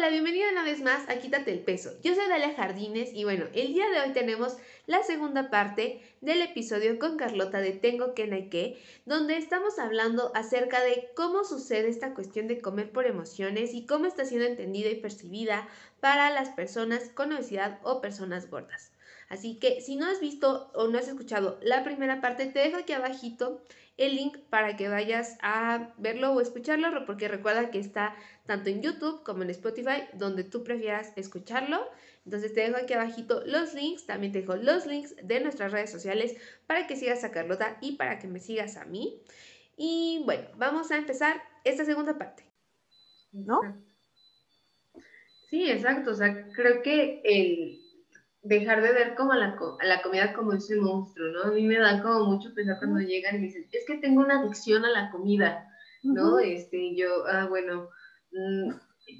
Hola, bienvenida una vez más a Quítate el Peso. Yo soy Dalia Jardines y bueno, el día de hoy tenemos la segunda parte del episodio con Carlota de Tengo que donde estamos hablando acerca de cómo sucede esta cuestión de comer por emociones y cómo está siendo entendida y percibida para las personas con obesidad o personas gordas. Así que si no has visto o no has escuchado la primera parte, te dejo aquí abajito el link para que vayas a verlo o escucharlo, porque recuerda que está tanto en YouTube como en Spotify, donde tú prefieras escucharlo. Entonces te dejo aquí abajito los links, también te dejo los links de nuestras redes sociales para que sigas a Carlota y para que me sigas a mí. Y bueno, vamos a empezar esta segunda parte. ¿No? Sí, exacto. O sea, creo que el, dejar de ver como a la, la comida como ese monstruo, ¿no? A mí me da como mucho pensar cuando llegan y me dicen, es que tengo una adicción a la comida, ¿no? Este, yo, ah, bueno, mm,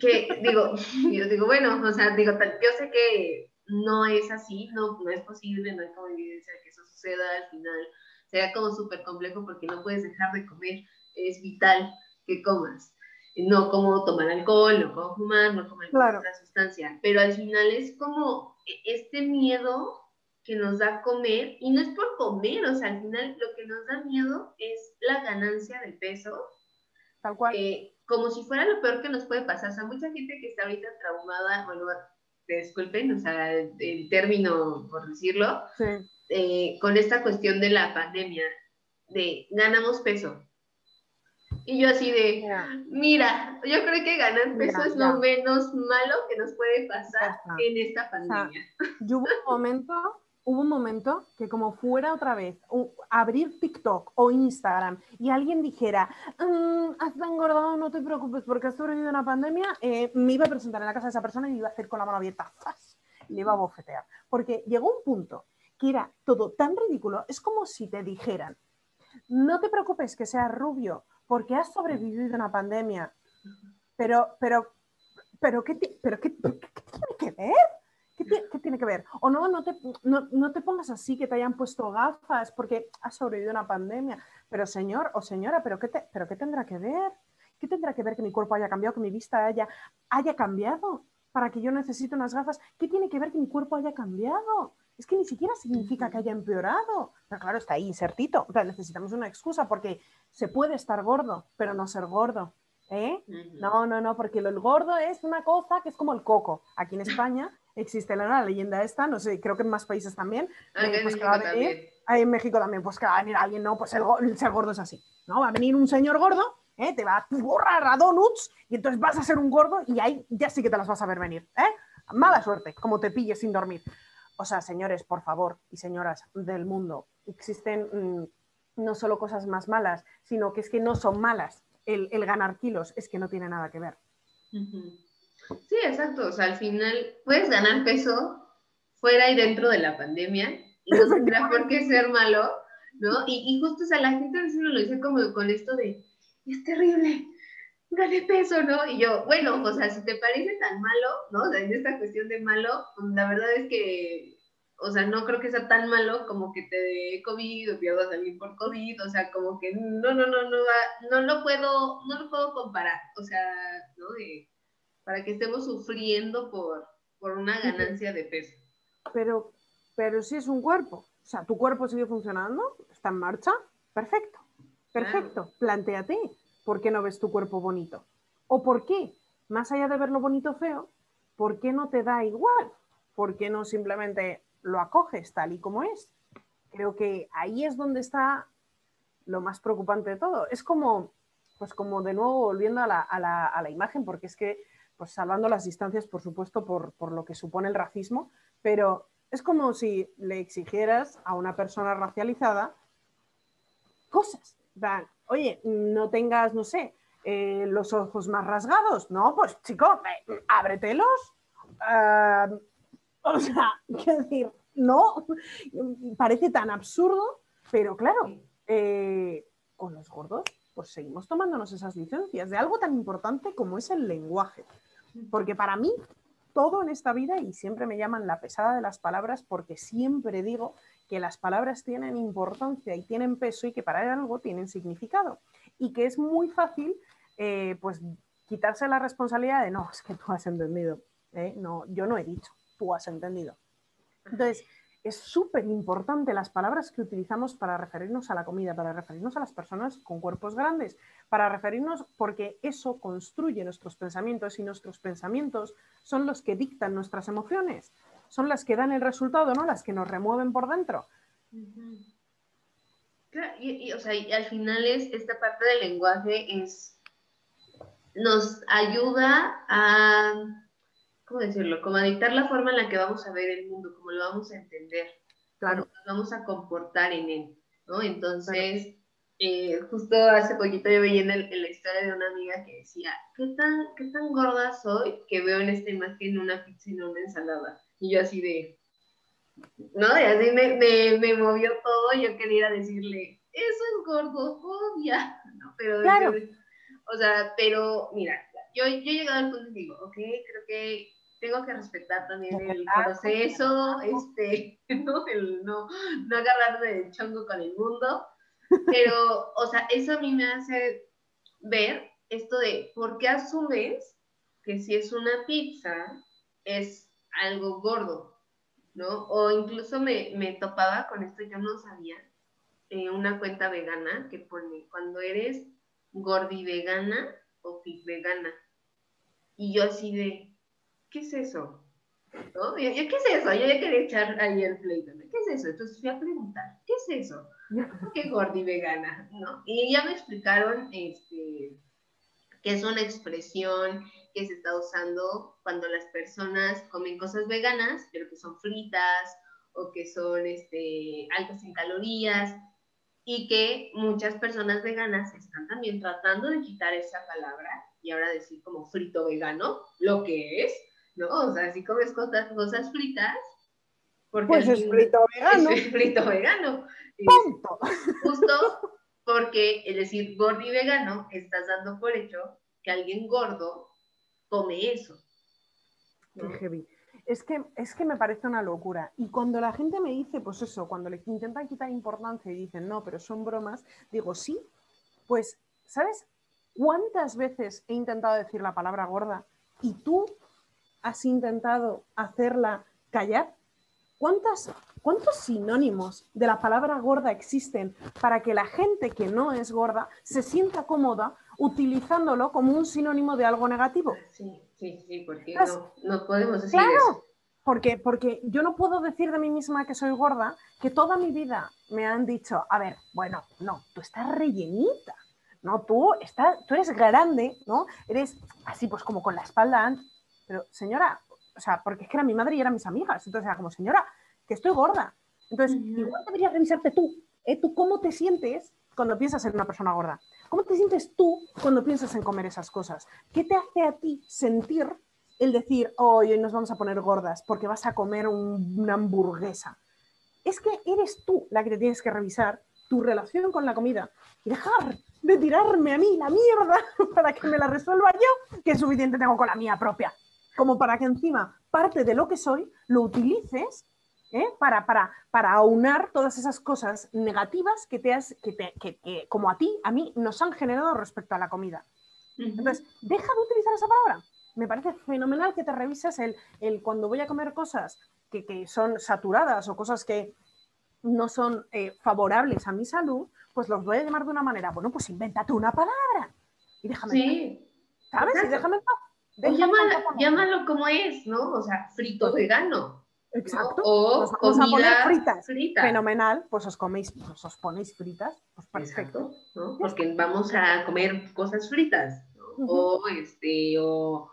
que digo, yo digo, bueno, o sea, digo, yo sé que no es así, no, no es posible, no hay como evidencia de que eso suceda al final, sería como súper complejo porque no puedes dejar de comer, es vital que comas. No como tomar alcohol, no como fumar, no como otra sustancia, pero al final es como este miedo que nos da comer, y no es por comer, o sea, al final lo que nos da miedo es la ganancia de peso. Tal cual. Eh, como si fuera lo peor que nos puede pasar. O sea, mucha gente que está ahorita traumada, bueno, disculpen, o sea, el, término, por decirlo, eh, con esta cuestión de la pandemia, de ganamos peso, y yo así de, mira, yo creo que ganar peso es lo menos malo que nos puede pasar en esta pandemia. yo hubo un momento, hubo un momento que como fuera otra vez abrir TikTok o Instagram y alguien dijera, mmm, has engordado, no te preocupes porque has sobrevivido a una pandemia, eh, me iba a presentar en la casa de esa persona y me iba a hacer con la mano abierta, y le iba a bofetear. Porque llegó un punto que era todo tan ridículo, es como si te dijeran, no te preocupes que seas rubio, porque has sobrevivido a una pandemia. Pero, pero, pero, ¿qué, pero qué, tiene que ver? ¿Qué, tiene que ver? O no, no te, no, te pongas así que te hayan puesto gafas porque has sobrevivido a una pandemia. Pero señor o señora, ¿pero qué, pero qué tendrá que ver? ¿Qué tendrá que ver que mi cuerpo haya cambiado, que mi vista haya, haya cambiado para que yo necesite unas gafas? ¿Qué tiene que ver que mi cuerpo haya cambiado? Es que ni siquiera significa que haya empeorado. Pero claro, está ahí insertito. O sea, necesitamos una excusa porque se puede estar gordo, pero no ser gordo. ¿eh? No, no, no, porque el gordo es una cosa que es como el coco. Aquí en España existe la, leyenda esta, no sé, creo que en más países también. Ah, eh, pues en México también, pues que va a venir alguien, no, pues el, ser gordo es así. ¿no? Va a venir un señor gordo, ¿eh? te va a borrar a donuts y entonces vas a ser un gordo y ahí ya sí que te las vas a ver venir. ¿eh? Mala suerte, como te pilles sin dormir. O sea, señores, por favor, y señoras del mundo, existen mm, no solo cosas más malas, sino que es que no son malas. El, ganar kilos es que no tiene nada que ver. Sí, exacto. O sea, al final puedes ganar peso fuera y dentro de la pandemia y no tendrá por qué ser malo, ¿no? Y, justo, o sea, la gente a veces lo dice como con esto de, es terrible, gané peso, ¿no? Y yo, bueno, o sea, si te parece tan malo, ¿no? O sea, en esta cuestión de malo, pues la verdad es que, o sea, no creo que sea tan malo como que te dé COVID o pierdas a alguien por COVID, o sea, como que no, no, no, no, no lo puedo, no lo puedo comparar, o sea, ¿no? para que estemos sufriendo por, por una ganancia de peso. Pero, pero si es un cuerpo, o sea, tu cuerpo sigue funcionando, está en marcha, perfecto, perfecto, planteate ¿por qué no ves tu cuerpo bonito? ¿O por qué, más allá de verlo bonito o feo, por qué no te da igual? ¿Por qué no simplemente lo acoges tal y como es? Creo que ahí es donde está lo más preocupante de todo. Es como, pues como de nuevo volviendo a la, imagen, porque es que, pues salvando las distancias, por supuesto, por, por lo que supone el racismo, pero es como si le exigieras a una persona racializada cosas. Oye, no tengas, no sé, eh, los ojos más rasgados. No, pues chico, ábretelos. Ah, o sea, quiero decir, no, parece tan absurdo, pero claro, eh, con los gordos, pues seguimos tomándonos esas licencias de algo tan importante como es el lenguaje. Porque para mí, todo en esta vida, y siempre me llaman la pesada de las palabras, porque siempre digo que las palabras tienen importancia y tienen peso y que para algo tienen significado. Y que es muy fácil, eh, pues, quitarse la responsabilidad de, no, es que tú has entendido, ¿eh? no, yo no he dicho, tú has entendido. Entonces, es súper importante las palabras que utilizamos para referirnos a la comida, para referirnos a las personas con cuerpos grandes, para referirnos porque eso construye nuestros pensamientos y nuestros pensamientos son los que dictan nuestras emociones, son las que dan el resultado, ¿no? Las que nos remueven por dentro. y, o sea, y al final es esta parte del lenguaje es nos ayuda a ¿cómo decirlo? Como a dictar la forma en la que vamos a ver el mundo, cómo lo vamos a entender, claro. cómo nos vamos a comportar en él, ¿no? Entonces, eh, justo hace poquito yo veía en, la historia de una amiga que decía, ¿qué tan, ¿qué tan gorda soy que veo en esta imagen una pizza y no una ensalada? Y yo así de, ¿no? Y así me, me, me movió todo, yo quería decirle, eso es gordofobia, ¿no? Pero, claro. o sea, pero mira, yo, yo he llegado al punto y digo, ok, creo que tengo que respetar también el proceso, este, ¿no? El no, no agarrarme de chongo con el mundo, pero, o sea, eso a mí me hace ver esto de por qué asumes que si es una pizza es algo gordo, ¿no? O incluso me, me topaba con esto, yo no sabía, eh, una cuenta vegana que pone cuando eres gordi vegana o fit vegana. Y yo así de, ¿qué es eso? ¿No? Yo, ¿qué es eso? Yo ya quería echar ahí el pleito, ¿qué es eso? Entonces fui a preguntar, ¿qué es eso? ¿Qué gordi vegana? ¿No? Y ya me explicaron este, que es una expresión que se está usando cuando las personas comen cosas veganas, pero que son fritas o que son este, altas en calorías y que muchas personas veganas están también tratando de quitar esa palabra y ahora decir como frito vegano, lo que es, ¿no? O sea, si comes cosas, cosas fritas, porque pues es frito vegano. Es frito vegano. Punto. Justo porque el decir gordo y vegano, estás dando por hecho que alguien gordo come eso. Es que, es que me parece una locura. Y cuando la gente me dice, pues eso, cuando le intentan quitar importancia y dicen, no, pero son bromas, digo, sí, pues, ¿sabes cuántas veces he intentado decir la palabra gorda y tú has intentado hacerla callar? ¿Cuántas, ¿Cuántos sinónimos de la palabra gorda existen para que la gente que no es gorda se sienta cómoda utilizándolo como un sinónimo de algo negativo? Sí, sí, sí, porque no, no, podemos decir claro, eso. Porque, porque yo no puedo decir de mí misma que soy gorda, que toda mi vida me han dicho, a ver, bueno, no, tú estás rellenita, ¿no? Tú, estás, tú eres grande, ¿no? Eres así pues como con la espalda pero señora, o sea, porque es que era mi madre y eran mis amigas, entonces era como, señora, que estoy gorda. Entonces, igual deberías revisarte tú, ¿eh? ¿Tú cómo te sientes cuando piensas en una persona gorda? ¿Cómo te sientes tú cuando piensas en comer esas cosas? ¿Qué te hace a ti sentir el decir, hoy nos vamos a poner gordas porque vas a comer una hamburguesa? Es que eres tú la que te tienes que revisar tu relación con la comida y dejar de tirarme a mí la mierda para que me la resuelva yo, que suficiente tengo con la mía propia como para que encima parte de lo que soy lo utilices ¿eh? para, para, para, aunar todas esas cosas negativas que, te has, que, te, que, como a ti, a mí, nos han generado respecto a la comida. Entonces, deja de utilizar esa palabra. Me parece fenomenal que te revises el, el cuando voy a comer cosas que, que, son saturadas o cosas que no son eh, favorables a mi salud, pues los voy a llamar de una manera. Bueno, pues invéntate una palabra y déjame. Sí. ¿Sabes? Y déjame en llámalo, como es, ¿no? O sea, frito vegano. Exacto. O vamos a poner fritas. Fenomenal, pues os coméis, pues os ponéis fritas, pues perfecto. ¿no? Porque vamos a comer cosas fritas. O este, o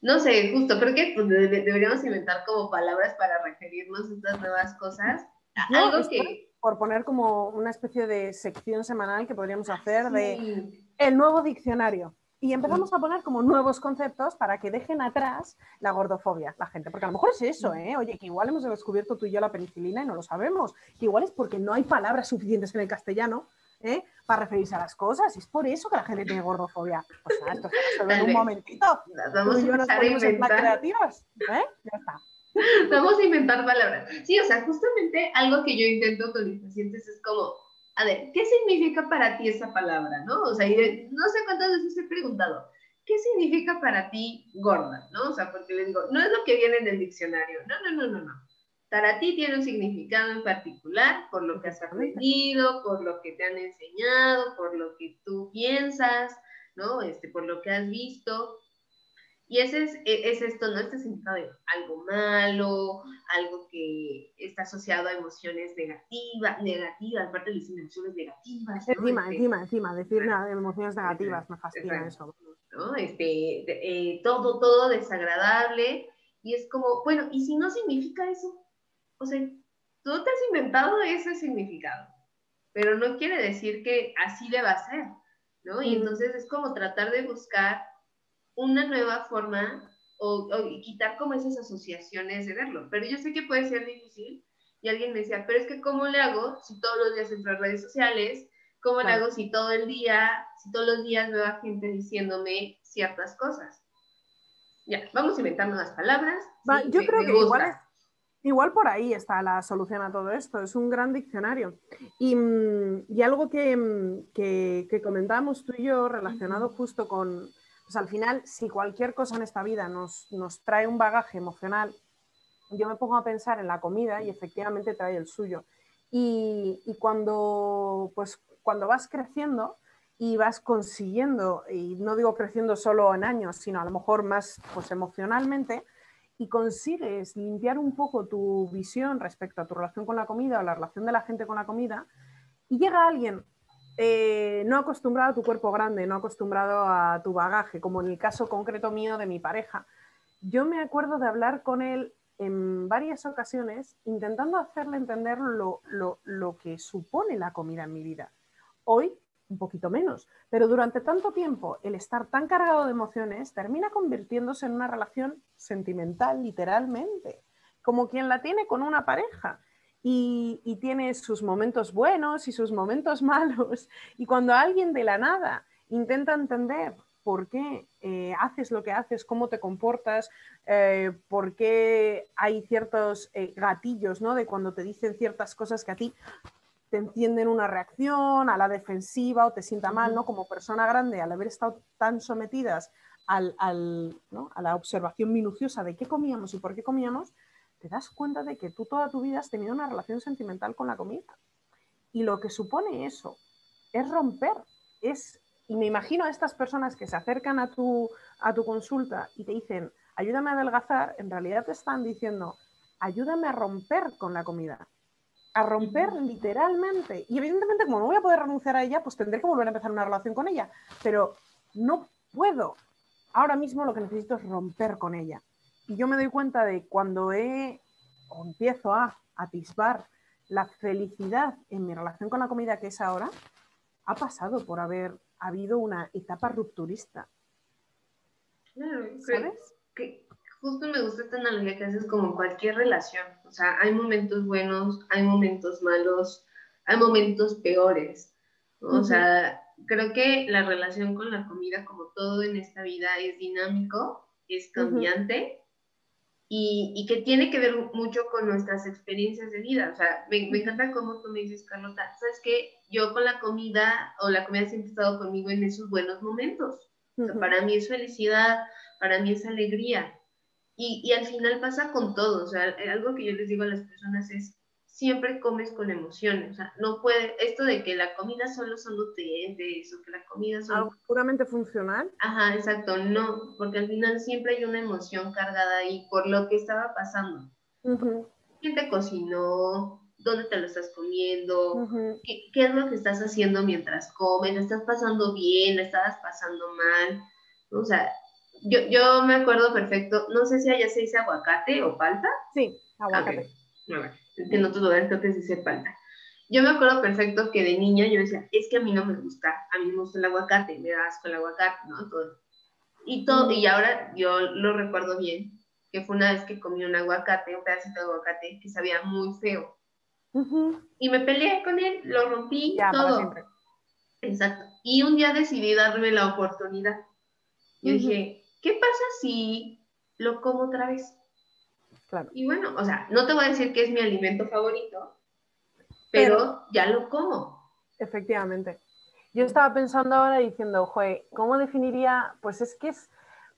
no sé, justo creo que pues, deberíamos inventar como palabras para referirnos a estas nuevas cosas. Algo que por poner como una especie de sección semanal que podríamos hacer de el nuevo diccionario. Y empezamos a poner como nuevos conceptos para que dejen atrás la gordofobia, la gente. Porque a lo mejor es eso, ¿eh? Oye, que igual hemos descubierto tú y yo la penicilina y no lo sabemos. Que igual es porque no hay palabras suficientes en el castellano ¿eh? para referirse a las cosas. Y es por eso que la gente tiene gordofobia. O sea, esto se ve en un momentito. Vamos tú y yo nos ponemos en creativas. ¿eh? Ya está. Vamos a inventar palabras. Sí, o sea, justamente algo que yo intento con mis pacientes es como, a ver, ¿qué significa para ti esa palabra? ¿no? O sea, no sé cuántas veces he preguntado, ¿qué significa para ti gorda? ¿No? O sea, porque les digo, no es lo que viene en el diccionario. No, no, no, no, no. Para ti tiene un significado en particular por lo que has aprendido, por lo que te han enseñado, por lo que tú piensas, ¿no? Este, por lo que has visto. Y ese es, e, es esto, ¿no? Este significado de algo malo, algo que está asociado a emociones negativas, negativas, aparte de las emociones negativas. Encima, este, encima, encima, decir nada de emociones negativas, me fascina eso. ¿no? Este, eh, todo, todo desagradable. Y es como, bueno, ¿y si no significa eso? O sea, tú te has inventado ese significado, pero no quiere decir que así deba ser, ¿no? Y entonces es como tratar de buscar una nueva forma o, quitar como esas asociaciones de verlo. Pero yo sé que puede ser difícil. Y alguien me decía, pero es que ¿cómo le hago si todos los días entro a redes sociales? ¿Cómo le hago si todo el día, si todos los días veo a gente diciéndome ciertas cosas? Ya, vamos a inventar nuevas palabras. yo creo que igual, igual por ahí está la solución a todo esto. Es un gran diccionario. Y, mm, y algo que, mm, que, que comentábamos tú y yo relacionado justo con, pues al final, si cualquier cosa en esta vida nos, nos trae un bagaje emocional, yo me pongo a pensar en la comida y efectivamente trae el suyo. Y, cuando, pues, cuando vas creciendo y vas consiguiendo, y no digo creciendo solo en años, sino a lo mejor más pues, emocionalmente, y consigues limpiar un poco tu visión respecto a tu relación con la comida o la relación de la gente con la comida, y llega alguien eh, no acostumbrado a tu cuerpo grande, no acostumbrado a tu bagaje, como en el caso concreto mío de mi pareja. Yo me acuerdo de hablar con él en varias ocasiones intentando hacerle entender lo, lo que supone la comida en mi vida. Hoy, un poquito menos, pero durante tanto tiempo el estar tan cargado de emociones termina convirtiéndose en una relación sentimental, literalmente, como quien la tiene con una pareja y, tiene sus momentos buenos y sus momentos malos. Y cuando alguien de la nada intenta entender por qué eh, haces lo que haces, cómo te comportas, eh, por qué hay ciertos eh, gatillos, ¿no? De cuando te dicen ciertas cosas que a ti te encienden una reacción a la defensiva o te sienta mal, ¿no? Como persona grande, al haber estado tan sometidas al, a la observación minuciosa de qué comíamos y por qué comíamos, te das cuenta de que tú toda tu vida has tenido una relación sentimental con la comida. Y lo que supone eso es romper, es, y me imagino a estas personas que se acercan a tu, a tu consulta y te dicen, ayúdame a adelgazar, en realidad te están diciendo, ayúdame a romper con la comida. A romper literalmente. Y evidentemente, como no voy a poder renunciar a ella, pues tendré que volver a empezar una relación con ella. Pero no puedo. Ahora mismo lo que necesito es romper con ella. Y yo me doy cuenta de cuando he o empiezo a atisbar la felicidad en mi relación con la comida que es ahora, ha pasado por haber habido una etapa rupturista. Claro, ¿sabes? Que, justo me gusta esta analogía que haces como cualquier relación. O sea, hay momentos buenos, hay momentos malos, hay momentos peores. O sea, creo que la relación con la comida, como todo en esta vida, es dinámico, es cambiante y, que tiene que ver mucho con nuestras experiencias de vida. O sea, me, encanta cómo tú me dices, Carlota, sabes que yo con la comida o la comida siempre ha estado conmigo en esos buenos momentos. para mí es felicidad, para mí es alegría. Y, y, al final pasa con todo. O sea, algo que yo les digo a las personas es, siempre comes con emociones. O sea, no puede, esto de que la comida solo son nutrientes o que la comida son... ¿Algo puramente funcional? Ajá, exacto, no, porque al final siempre hay una emoción cargada ahí por lo que estaba pasando. ¿Quién te cocinó? ¿Dónde te lo estás comiendo? ¿Qué, ¿Qué, es lo que estás haciendo mientras comes? ¿La estás pasando bien? ¿La estabas pasando mal? O sea, yo, yo me acuerdo perfecto, no sé si allá se dice aguacate o palta. Sí, aguacate en otros lugares creo que sí se falta. Yo me acuerdo perfecto que de niña yo decía, es que a mí no me gusta, a mí me gusta el aguacate, me da asco el aguacate, ¿no? Todo. Y, todo, y ahora yo lo recuerdo bien, que fue una vez que comí un aguacate, un pedacito de aguacate que sabía muy feo. Y me peleé con él, lo rompí, todo. Exacto. Y un día decidí darme la oportunidad. Yo dije, ¿qué pasa si lo como otra vez? Y bueno, o sea, no te voy a decir que es mi alimento favorito, pero, ya lo como. Efectivamente. Yo estaba pensando ahora diciendo, joder, ¿cómo definiría? Pues es que es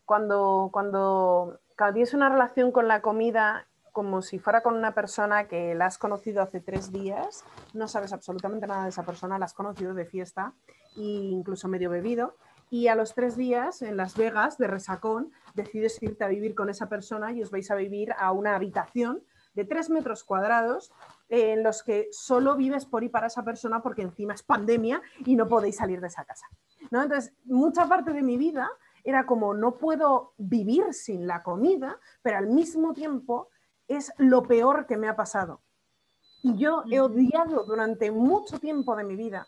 cuando, cuando, cuando tienes una relación con la comida como si fuera con una persona que la has conocido hace tres días, no sabes absolutamente nada de esa persona, la has conocido de fiesta e incluso medio bebido, y a los tres días en Las Vegas, de resacón, decides irte a vivir con esa persona y os vais a vivir a una habitación de tres metros cuadrados en los que solo vives por y para esa persona porque encima es pandemia y no podéis salir de esa casa. ¿no? Entonces, mucha parte de mi vida era como no puedo vivir sin la comida, pero al mismo tiempo es lo peor que me ha pasado. Y yo he odiado durante mucho tiempo de mi vida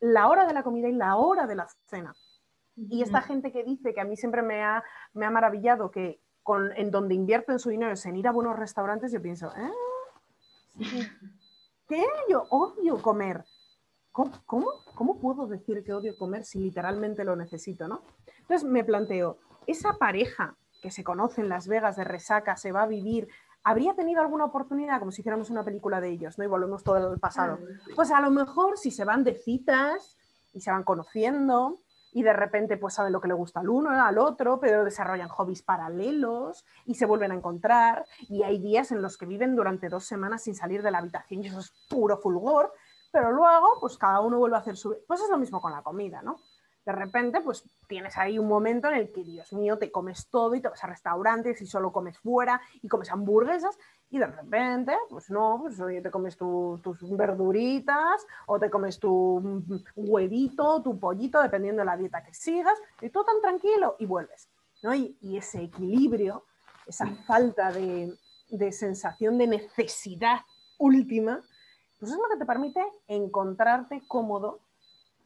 la hora de la comida y la hora de la cena. Y esta gente que dice que a mí siempre me ha, me ha maravillado que con, en donde invierten su dinero es en ir a buenos restaurantes, yo pienso, ¿eh? ¿Qué? Yo odio comer. ¿Cómo, ¿Cómo, ¿Cómo puedo decir que odio comer si literalmente lo necesito, no? Entonces me planteo, esa pareja que se conoce en Las Vegas de resaca se va a vivir habría tenido alguna oportunidad, como si hiciéramos una película de ellos, ¿no? Y volvemos todo el pasado. Pues a lo mejor si se van de citas y se van conociendo y de repente pues saben lo que le gusta al uno, al otro, pero desarrollan hobbies paralelos y se vuelven a encontrar y hay días en los que viven durante dos semanas sin salir de la habitación y eso es puro fulgor, pero luego pues cada uno vuelve a hacer su... Pues es lo mismo con la comida, ¿no? de repente, pues tienes ahí un momento en el que, Dios mío, te comes todo y te vas a restaurantes y solo comes fuera y comes hamburguesas y de repente, pues no, pues oye, te comes tus verduritas o te comes tu huevito, tu pollito, dependiendo de la dieta que sigas y todo tan tranquilo y vuelves. ¿no? Y, ese equilibrio, esa falta de, de sensación de necesidad última, pues es lo que te permite encontrarte cómodo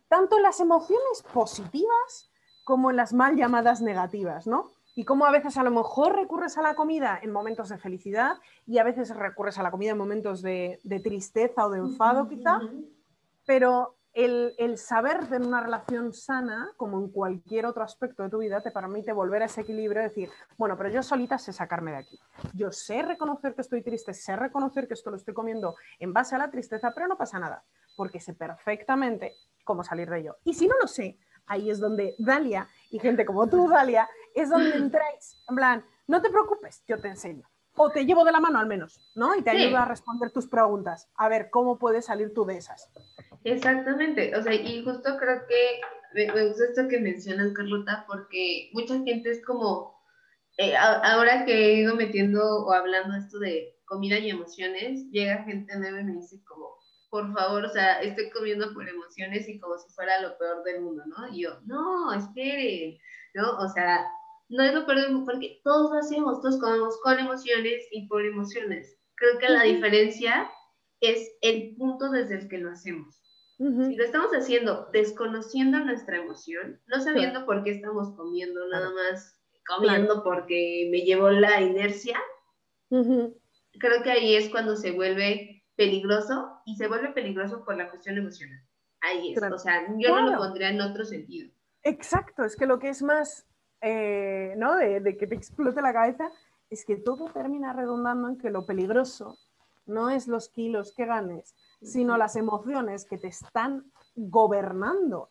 tanto en las emociones positivas como en las mal llamadas negativas, ¿no? Y cómo a veces a lo mejor recurres a la comida en momentos de felicidad y a veces recurres a la comida en momentos de, tristeza o de enfado quizá, pero el, el, saber tener una relación sana, como en cualquier otro aspecto de tu vida, te permite volver a ese equilibrio y decir, bueno, pero yo solita sé sacarme de aquí. Yo sé reconocer que estoy triste, sé reconocer que esto lo estoy comiendo en base a la tristeza, pero no pasa nada, porque sé perfectamente cómo salir de ello. Y si no lo sé, ahí es donde Dalia y gente como tú, Dalia, es donde entráis. En plan, no te preocupes, yo te enseño. O te llevo de la mano al menos, ¿no? Y te ayudo a responder tus preguntas. A ver, ¿cómo puedes salir tú de esas? Exactamente. O sea, y justo creo que me, gusta esto que mencionas, Carlota, porque mucha gente es como, eh, ahora que he ido metiendo o hablando esto de comida y emociones, llega gente nueva y me dice como, por favor, o sea, estoy comiendo por emociones y como si fuera lo peor del mundo, ¿no? Y yo, no, espere, ¿no? O sea, no es lo peor del mundo, porque todos lo hacemos, todos comemos con emociones y por emociones. Creo que la diferencia es el punto desde el que lo hacemos. Si lo estamos haciendo desconociendo nuestra emoción, no sabiendo por qué estamos comiendo, nada más comiendo porque me llevó la inercia, creo que ahí es cuando se vuelve peligroso y se vuelve peligroso por la cuestión emocional. Ahí es, o sea, yo no lo pondría en otro sentido. Exacto, es que lo que es más, eh, ¿no? De, de, que te explote la cabeza, es que todo termina redundando en que lo peligroso no es los kilos que ganes, sino las emociones que te están gobernando.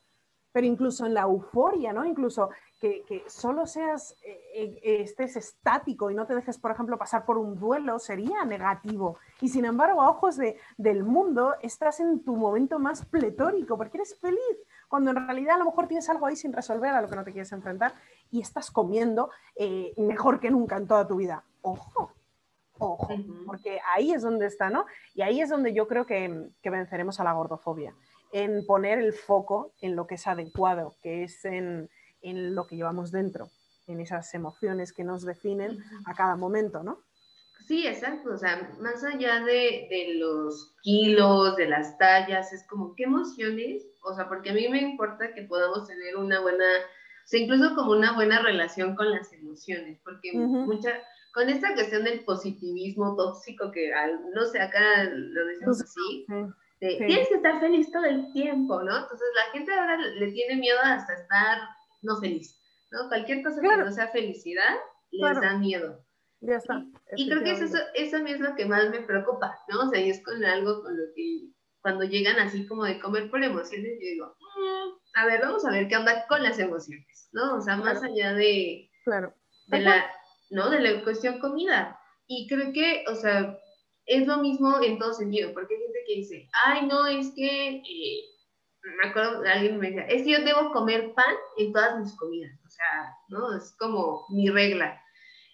Pero incluso en la euforia, ¿no? Incluso que, solo seas, eh, eh, estés estático y no te dejes, por ejemplo, pasar por un duelo, sería negativo. Y sin embargo, a ojos de, del mundo, estás en tu momento más pletórico porque eres feliz, cuando en realidad a lo mejor tienes algo ahí sin resolver a lo que no te quieres enfrentar y estás comiendo eh, mejor que nunca en toda tu vida. Ojo, ojo, porque ahí es donde está, ¿no? Y ahí es donde yo creo que, que venceremos a la gordofobia, en poner el foco en lo que es adecuado, que es en en lo que llevamos dentro, en esas emociones que nos definen a cada momento, ¿no? Sí, exacto. O sea, más allá de, de, los kilos, de las tallas, es como, ¿qué emociones? O sea, porque a mí me importa que podamos tener una buena, sea, incluso como una buena relación con las emociones, porque mucha, con esta cuestión del positivismo tóxico que, no sé, acá lo decimos así, tienes que estar feliz todo el tiempo, ¿no? Entonces la gente ahora le tiene miedo hasta estar no feliz, ¿no? Cualquier cosa que no sea felicidad les da miedo. Ya está. Y, creo que eso, eso a mí es lo que más me preocupa, ¿no? O sea, y es con algo con lo que cuando llegan así como de comer por emociones, yo digo, a ver, vamos a ver qué onda con las emociones, ¿no? O sea, más allá de, Claro. de la, ¿no? De la cuestión comida. Y creo que, o sea, es lo mismo en todo sentido, porque hay gente que dice, ay, no, es que, eh, me acuerdo, alguien me decía, es que yo debo comer pan en todas mis comidas, o sea, ¿no? Es como mi regla.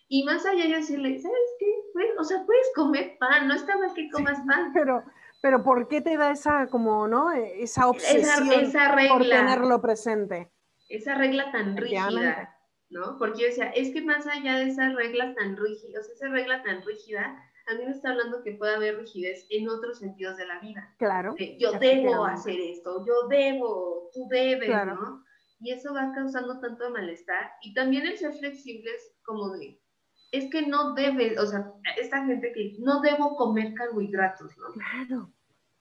Y más allá yo decirle, ¿sabes qué? Pues, o sea, puedes comer pan, no está mal que comas pan. Pero, pero ¿por qué te da esa, como, ¿no? Esa obsesión Esa, esa por tenerlo presente? esa regla tan rígida, ¿no? Porque yo decía, es que más allá de esas reglas tan rígidas, o sea, esa regla tan rígida, a mí me está hablando que puede haber rigidez en otros sentidos de la vida. Claro. de yo debo hacer esto, yo debo, tú debes, Claro. ¿no? Y eso va causando tanto malestar. Y también el ser flexibles como de, es que no debes, o sea, esta gente que no debo comer carbohidratos, ¿no? Claro.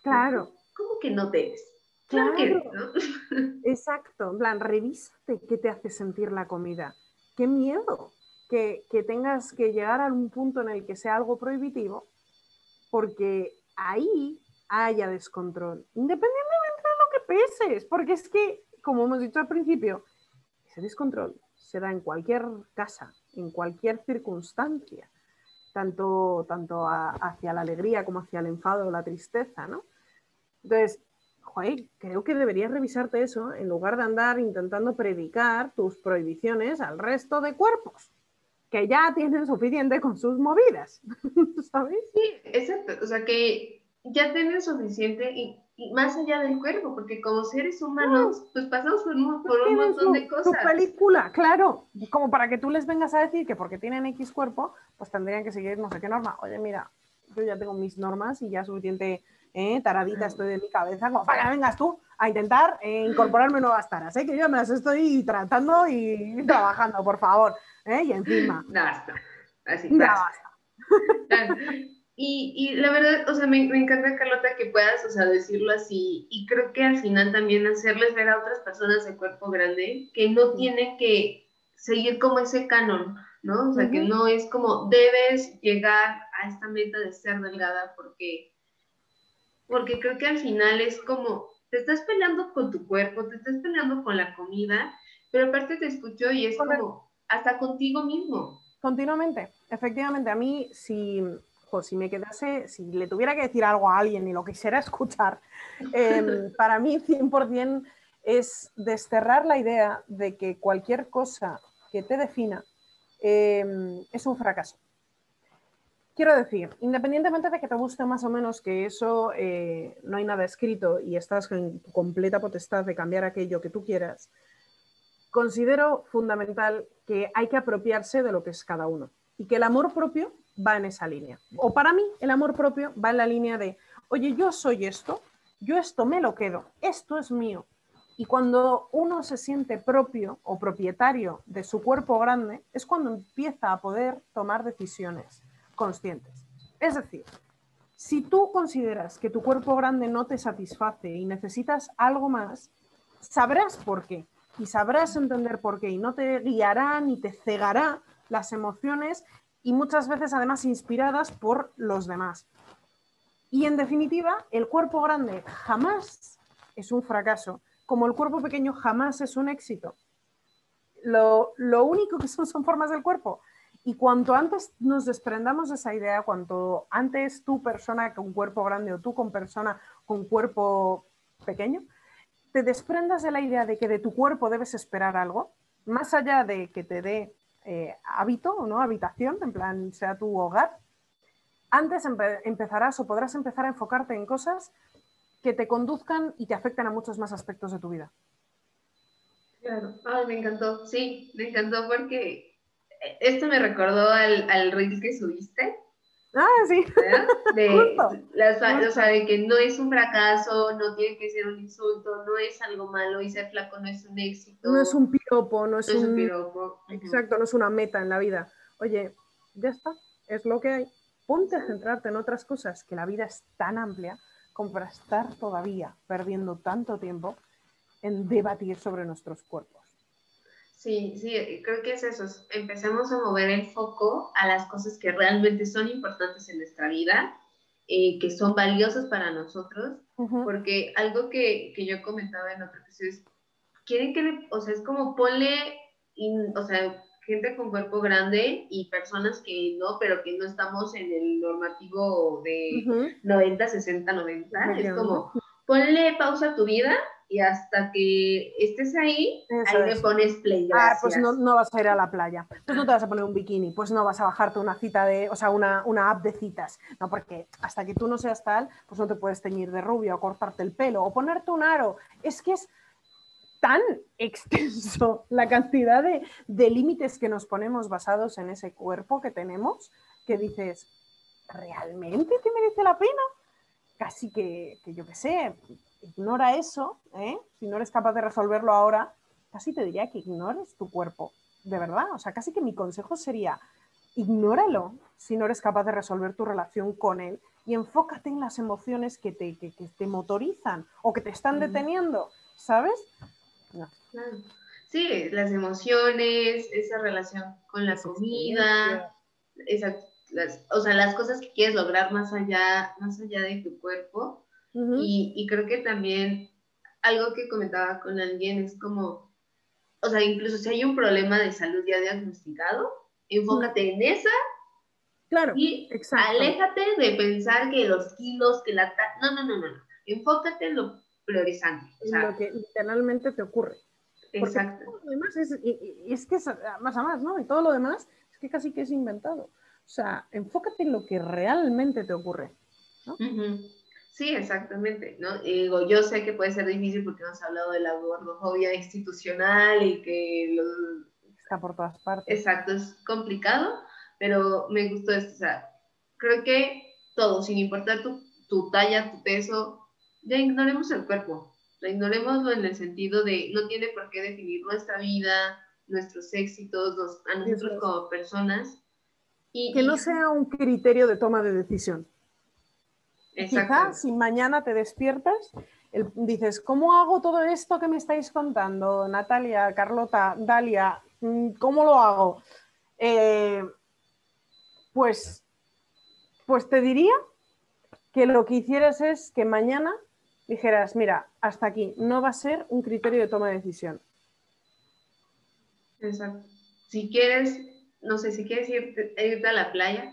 Claro. ¿Cómo que no debes? Claro, que, Claro. ¿no? Exacto, en plan, revísate qué te hace sentir la comida. Qué miedo que, que tengas que llegar a un punto en el que sea algo prohibitivo, porque ahí haya descontrol, independientemente de lo que peses, porque es que, como hemos dicho al principio, ese descontrol se da en cualquier casa, en cualquier circunstancia, tanto, tanto a- hacia la alegría como hacia el enfado o la tristeza, ¿no? Entonces, joder, creo que deberías revisarte eso en lugar de andar intentando predicar tus prohibiciones al resto de cuerpos, que ya tienen suficiente con sus movidas, ¿sabes? Sí, exacto. O sea, que ya tienen suficiente y, y más allá del cuerpo, porque como seres humanos, pues pasamos por un, por un Tienen montón su, de su cosas. película, claro, como para que tú les vengas a decir que porque tienen X cuerpo, pues tendrían que seguir no sé qué norma. Oye, mira, yo ya tengo mis normas y ya suficiente eh, taradita estoy de mi cabeza, como para que vengas tú a intentar eh, incorporarme nuevas taras, ¿eh? que yo me las estoy tratando y trabajando, por favor. ¿eh? Y encima, Basta. Así, basta. basta. Y, y la verdad, o sea, me, me encanta, Carlota, que puedas, o sea, decirlo así. Y creo que al final también hacerles ver a otras personas de cuerpo grande que no tienen que seguir como ese canon, ¿no? O sea, que Ujú. no es como debes llegar a esta meta de ser delgada porque, porque creo que al final es como, te estás peleando con tu cuerpo, te estás peleando con la comida, pero aparte te escucho y es Correcto. como hasta contigo mismo. Continuamente, efectivamente, a mí si, jo, si me quedase, si le tuviera que decir algo a alguien y lo quisiera escuchar, em, para mí 100% es desterrar la idea de que cualquier cosa que te defina em, es un fracaso. Quiero decir, independientemente de que te guste más o menos que eso eh, no hay nada escrito y estás en tu completa potestad de cambiar aquello que tú quieras, considero fundamental que hay que apropiarse de lo que es cada uno y que el amor propio va en esa línea. O para mí, el amor propio va en la línea de, oye, yo soy esto, yo esto me lo quedo, esto es mío. Y cuando uno se siente propio o propietario de su cuerpo grande, es cuando empieza a poder tomar decisiones conscientes. Es decir, si tú consideras que tu cuerpo grande no te satisface y necesitas algo más, sabrás por qué y sabrás entender por qué y no te guiará ni te cegará las emociones y muchas veces además inspiradas por los demás. Y en definitiva, el cuerpo grande jamás es un fracaso, como el cuerpo pequeño jamás es un éxito. Lo, lo único que son son formas del cuerpo. Y cuanto antes nos desprendamos de esa idea, cuanto antes tú persona con cuerpo grande o tú con persona con cuerpo pequeño, te desprendas de la idea de que de tu cuerpo debes esperar algo, más allá de que te dé eh, hábito o no habitación, en plan sea tu hogar, antes empe empezarás o podrás empezar a enfocarte en cosas que te conduzcan y te afecten a muchos más aspectos de tu vida. Claro, me encantó, sí, me encantó porque esto me recordó al, al reel que subiste, Ah, sí. ¿verdad? De, Justo. o sea, de que no es un fracaso, no tiene que ser un insulto, no es algo malo y ser flaco no es un éxito. No es un piropo, no es, no es un un... piropo. Exacto, no es una meta en la vida. Oye, ya está, es lo que hay. Ponte a centrarte en otras cosas, que la vida es tan amplia como para estar todavía perdiendo tanto tiempo en debatir sobre nuestros cuerpos. Sí, sí, creo que es eso. Empecemos a mover el foco a las cosas que realmente son importantes en nuestra vida, eh, que son valiosas para nosotros, Ujú. porque algo que, que yo comentaba en otro episodio es, quieren que, le, o sea, es como ponle, o sea, gente con cuerpo grande y personas que no, pero que no estamos en el normativo de 90, 60, 90. Es como, ponle pausa a tu vida y hasta que estés ahí, ahí me pones play. Ah, pues no, no, vas a ir a la playa, pues no te vas a poner un bikini, pues no vas a bajarte una cita de, o sea, una, una app de citas, no, porque hasta que tú no seas tal, pues no te puedes teñir de rubio o cortarte el pelo o ponerte un aro. Es que es tan extenso la cantidad de, de límites que nos ponemos basados en ese cuerpo que tenemos que dices, ¿realmente te merece la pena? Casi que, que yo qué sé, ignora eso, ¿eh? si no eres capaz de resolverlo ahora, casi te diría que ignores tu cuerpo, de verdad. O sea, casi que mi consejo sería, ignóralo si no eres capaz de resolver tu relación con él y enfócate en las emociones que te, que, te motorizan o que te están deteniendo, ¿sabes? Sí, las emociones, esa relación con la comida, o sea, las cosas que quieres lograr más allá, más allá de tu cuerpo y, creo que también algo que comentaba con alguien es como, o sea, incluso si hay un problema de salud ya diagnosticado, enfócate en esa. Claro, y aléjate de pensar que los kilos, que la... No, no, no, no, no. Enfócate en lo priorizante. O lo que literalmente te ocurre. Exacto. Todo lo demás es, y, es que es más a más, ¿no? Y todo lo demás es que casi que es inventado. O sea, enfócate en lo que realmente te ocurre. ¿no? Sí, exactamente, ¿no? digo, yo sé que puede ser difícil porque hemos hablado de la gordofobia institucional y que está por todas partes. Exacto, es complicado, pero me gustó esto, o sea, creo que todo, sin importar tu, tu talla, tu peso, ya ignoremos el cuerpo, ignorémoslo en el sentido de no tiene por qué definir nuestra vida, nuestros éxitos, a nosotros como personas. Y, que no sea un criterio de toma de decisión. Quizás si mañana te despiertas, dices, ¿cómo hago todo esto que me estáis contando, Natalia, Carlota, Dalia? Mm, ¿Cómo lo hago? Eh, pues, pues te diría que lo que hicieras es que mañana dijeras, mira, hasta aquí, no va a ser un criterio de toma de decisión. Exacto. Si quieres, no sé, si quieres irte, irte a la playa,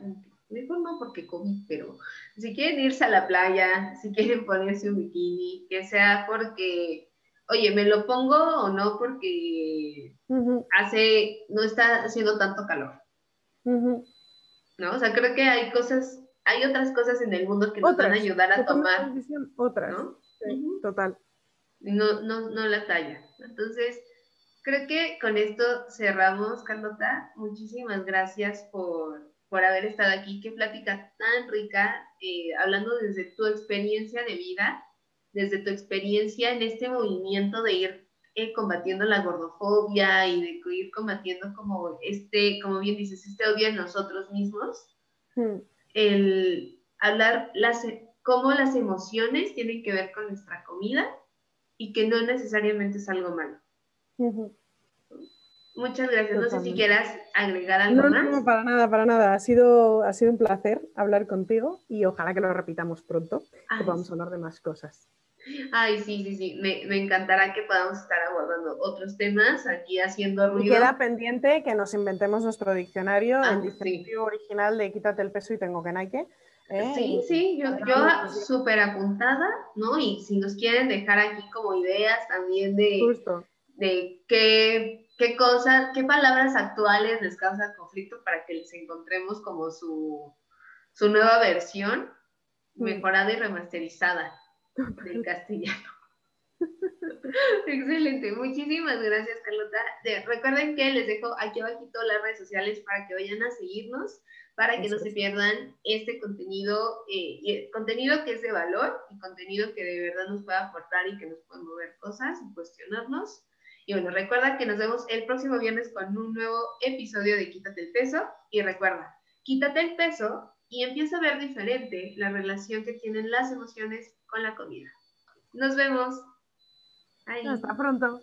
mejor no porque comí, pero si quieren irse a la playa, si quieren ponerse un bikini, que sea porque, oye, me lo pongo o no porque hace, no está haciendo tanto calor. ¿No? O sea, creo que hay cosas, hay otras cosas en el mundo que nos van a ayudar a tomar. Otras. ¿no? Total. No, no, no la talla. Entonces, creo que con esto cerramos, Carlota. Muchísimas gracias por por haber estado aquí. Qué plática tan rica, eh, hablando desde tu experiencia de vida, desde tu experiencia en este movimiento de ir eh, combatiendo la gordofobia y de ir combatiendo como este, como bien dices, este odio en nosotros mismos. Hmm. El hablar las, cómo las emociones tienen que ver con nuestra comida y que no necesariamente es algo malo. Muchas gracias. No sé si quieras agregar algo no, más. No, para nada, para nada. Ha sido, ha sido un placer hablar contigo y ojalá que lo repitamos pronto, que podamos hablar de más cosas. Ay, sí, sí, sí. Me, me, encantará que podamos estar abordando otros temas aquí haciendo ruido. Y queda pendiente que nos inventemos nuestro diccionario, ah, el diccionario original de Quítate el peso y tengo que Nike. ¿eh? Sí, sí, yo, yo súper apuntada, ¿no? Y si nos quieren dejar aquí como ideas también de, Justo. de qué qué cosas, qué palabras actuales les causan conflicto para que les encontremos como su, nueva versión mejorada y remasterizada del castellano. Excelente, muchísimas gracias Carlota. recuerden que les dejo aquí abajito las redes sociales para que vayan a seguirnos, para que no se pierdan este contenido, eh, contenido que es de valor y contenido que de verdad nos pueda aportar y que nos pueda mover cosas y cuestionarnos. Y bueno, recuerda que nos vemos el próximo viernes con un nuevo episodio de Quítate el peso. Y recuerda, quítate el peso y empieza a ver diferente la relación que tienen las emociones con la comida. Nos vemos. Hasta pronto.